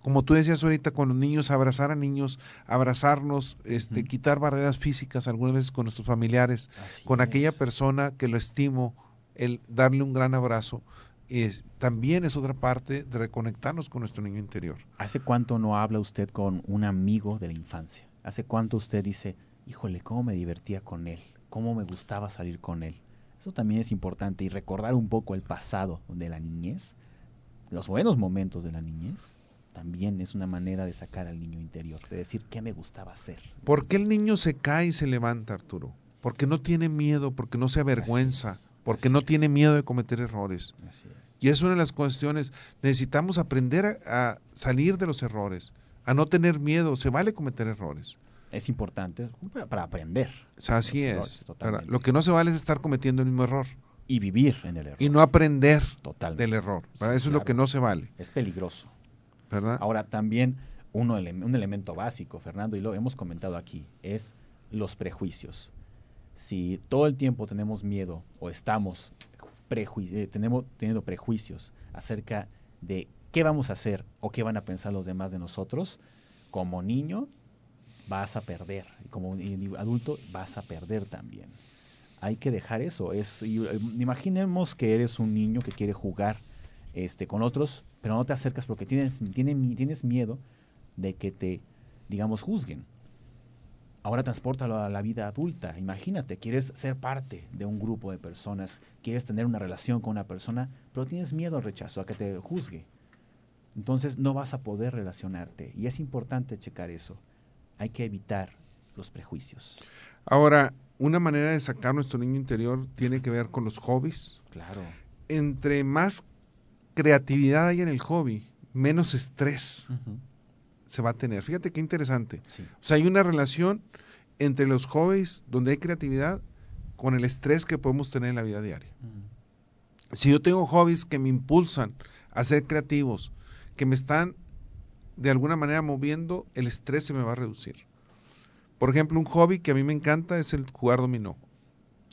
Como tú decías ahorita con los niños, abrazar a niños, abrazarnos, este, quitar barreras físicas algunas veces con nuestros familiares, con aquella persona que lo estimo, el darle un gran abrazo es, también es otra parte de reconectarnos con nuestro niño interior. ¿Hace cuánto no habla usted con un amigo de la infancia? ¿Hace cuánto usted dice, híjole, cómo me divertía con él, cómo me gustaba salir con él? Eso también es importante y recordar un poco el pasado de la niñez, los buenos momentos de la niñez, también es una manera de sacar al niño interior, de decir qué me gustaba hacer. ¿Por qué el niño se cae y se levanta, Arturo? Porque no tiene miedo, porque no se avergüenza porque no tiene miedo de cometer errores. Y es una de las cuestiones. Necesitamos aprender a, salir de los errores, a no tener miedo. Se vale cometer errores. Es importante para aprender. así es. Lo que no se vale es estar cometiendo el mismo error. Y vivir en el error. Y no aprender del error. Eso es lo que no se vale. Es peligroso. ¿Verdad? Ahora, también uno, un elemento básico, Fernando, y lo hemos comentado aquí, es los prejuicios si todo el tiempo tenemos miedo o estamos eh, tenemos, teniendo prejuicios acerca de qué vamos a hacer o qué van a pensar los demás de nosotros, como niño vas a perder y como adulto vas a perder también. Hay que dejar eso. Es, eh, imaginemos que eres un niño que quiere jugar este, con otros, pero no te acercas porque tienes, tienes, tienes miedo de que te, digamos, juzguen Ahora transportalo a la vida adulta. Imagínate, quieres ser parte de un grupo de personas, quieres tener una relación con una persona, pero tienes miedo al rechazo, a que te juzgue. Entonces no vas a poder relacionarte. Y es importante checar eso. Hay que evitar los prejuicios. Ahora, una manera de sacar nuestro niño interior tiene que ver con los hobbies. Claro. Entre más creatividad hay en el hobby, menos estrés se va a tener. Fíjate qué interesante. O sea, hay una relación entre los hobbies donde hay creatividad con el estrés que podemos tener en la vida diaria. Si yo tengo hobbies que me impulsan a ser creativos, que me están de alguna manera moviendo, el estrés se me va a reducir. Por ejemplo, un hobby que a mí me encanta es el jugar dominó.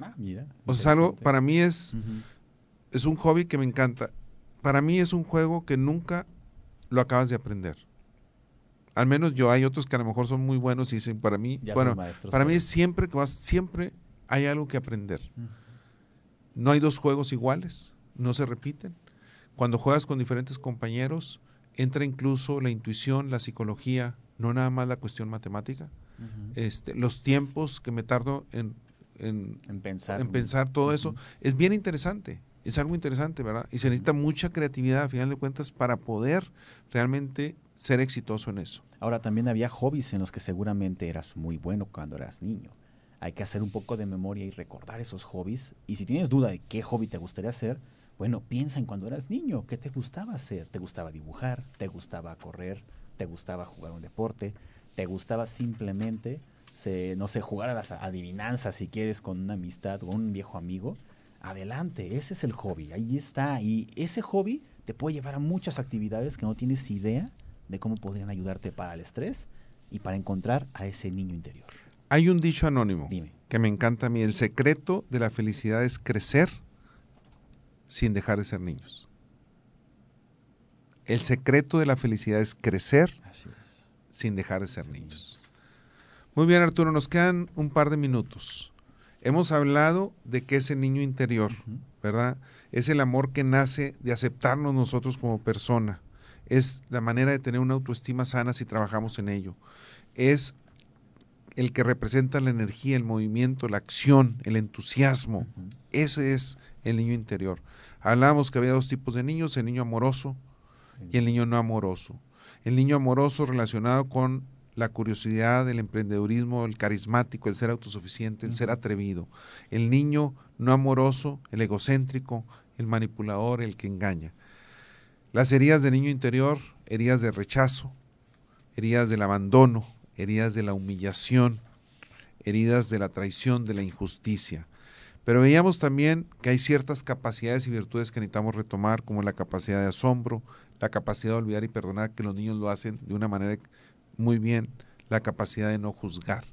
Ah, mira. O sea, algo, para mí es, es un hobby que me encanta. Para mí es un juego que nunca lo acabas de aprender al menos yo, hay otros que a lo mejor son muy buenos y dicen, para mí, bueno, para mí siempre que vas, siempre hay algo que aprender. No hay dos juegos iguales, no se repiten. Cuando juegas con diferentes compañeros, entra incluso la intuición, la psicología, no nada más la cuestión matemática. este, los tiempos que me tardo en, en, pensar. en pensar todo eso, es bien interesante es algo interesante, ¿verdad? Y se necesita mucha creatividad, a final de cuentas, para poder realmente ser exitoso en eso. Ahora, también había hobbies en los que seguramente eras muy bueno cuando eras niño. Hay que hacer un poco de memoria y recordar esos hobbies. Y si tienes duda de qué hobby te gustaría hacer, Bueno, piensa en cuando eras niño, ¿qué te gustaba hacer? ¿Te gustaba dibujar? ¿Te gustaba correr? ¿Te gustaba jugar un deporte? ¿Te gustaba simplemente, no sé, jugar a las adivinanzas si quieres con una amistad o un viejo amigo? Adelante, ese es el hobby, ahí está. Y ese hobby te puede llevar a muchas actividades que no tienes idea de cómo podrían ayudarte para el estrés y para encontrar a ese niño interior. Hay un dicho anónimo que me encanta a mí. El secreto de la felicidad es crecer sin dejar de ser niños. El secreto de la felicidad es crecer sin dejar de ser niños. Muy bien, Arturo, nos quedan un par de minutos. Hemos hablado de que ese niño interior, ¿verdad? Es el amor que nace de aceptarnos nosotros como persona. Es la manera de tener una autoestima sana si trabajamos en ello. Es el que representa la energía, el movimiento, la acción, el entusiasmo. Ese es el niño interior. Hablábamos que había dos tipos de niños, el niño amoroso y el niño no amoroso. El niño amoroso relacionado con la curiosidad, el emprendedurismo, el carismático, el ser autosuficiente, el ser atrevido. El niño no amoroso, el egocéntrico, el manipulador, el que engaña. Las heridas del niño interior, heridas de rechazo, heridas del abandono, heridas de la humillación, heridas de la traición, de la injusticia. Pero veíamos también que hay ciertas capacidades y virtudes que necesitamos retomar, como la capacidad de asombro, la capacidad de olvidar y perdonar, que los niños lo hacen de una manera muy bien, la capacidad de no juzgar.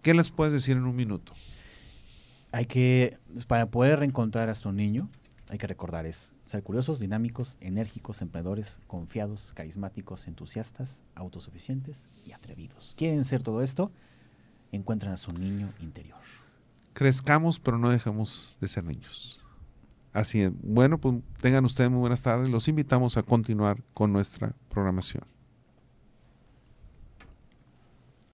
¿Qué les puedes decir en un minuto? Hay que, para poder reencontrar a nuestro niño, hay que recordar es ser curiosos, dinámicos, enérgicos, emprendedores, confiados, carismáticos, entusiastas, autosuficientes y atrevidos. ¿Quieren ser todo esto? Encuentran a su niño interior. Crezcamos, pero no dejemos de ser niños. Así es. Bueno, pues tengan ustedes muy buenas tardes. Los invitamos a continuar con nuestra programación.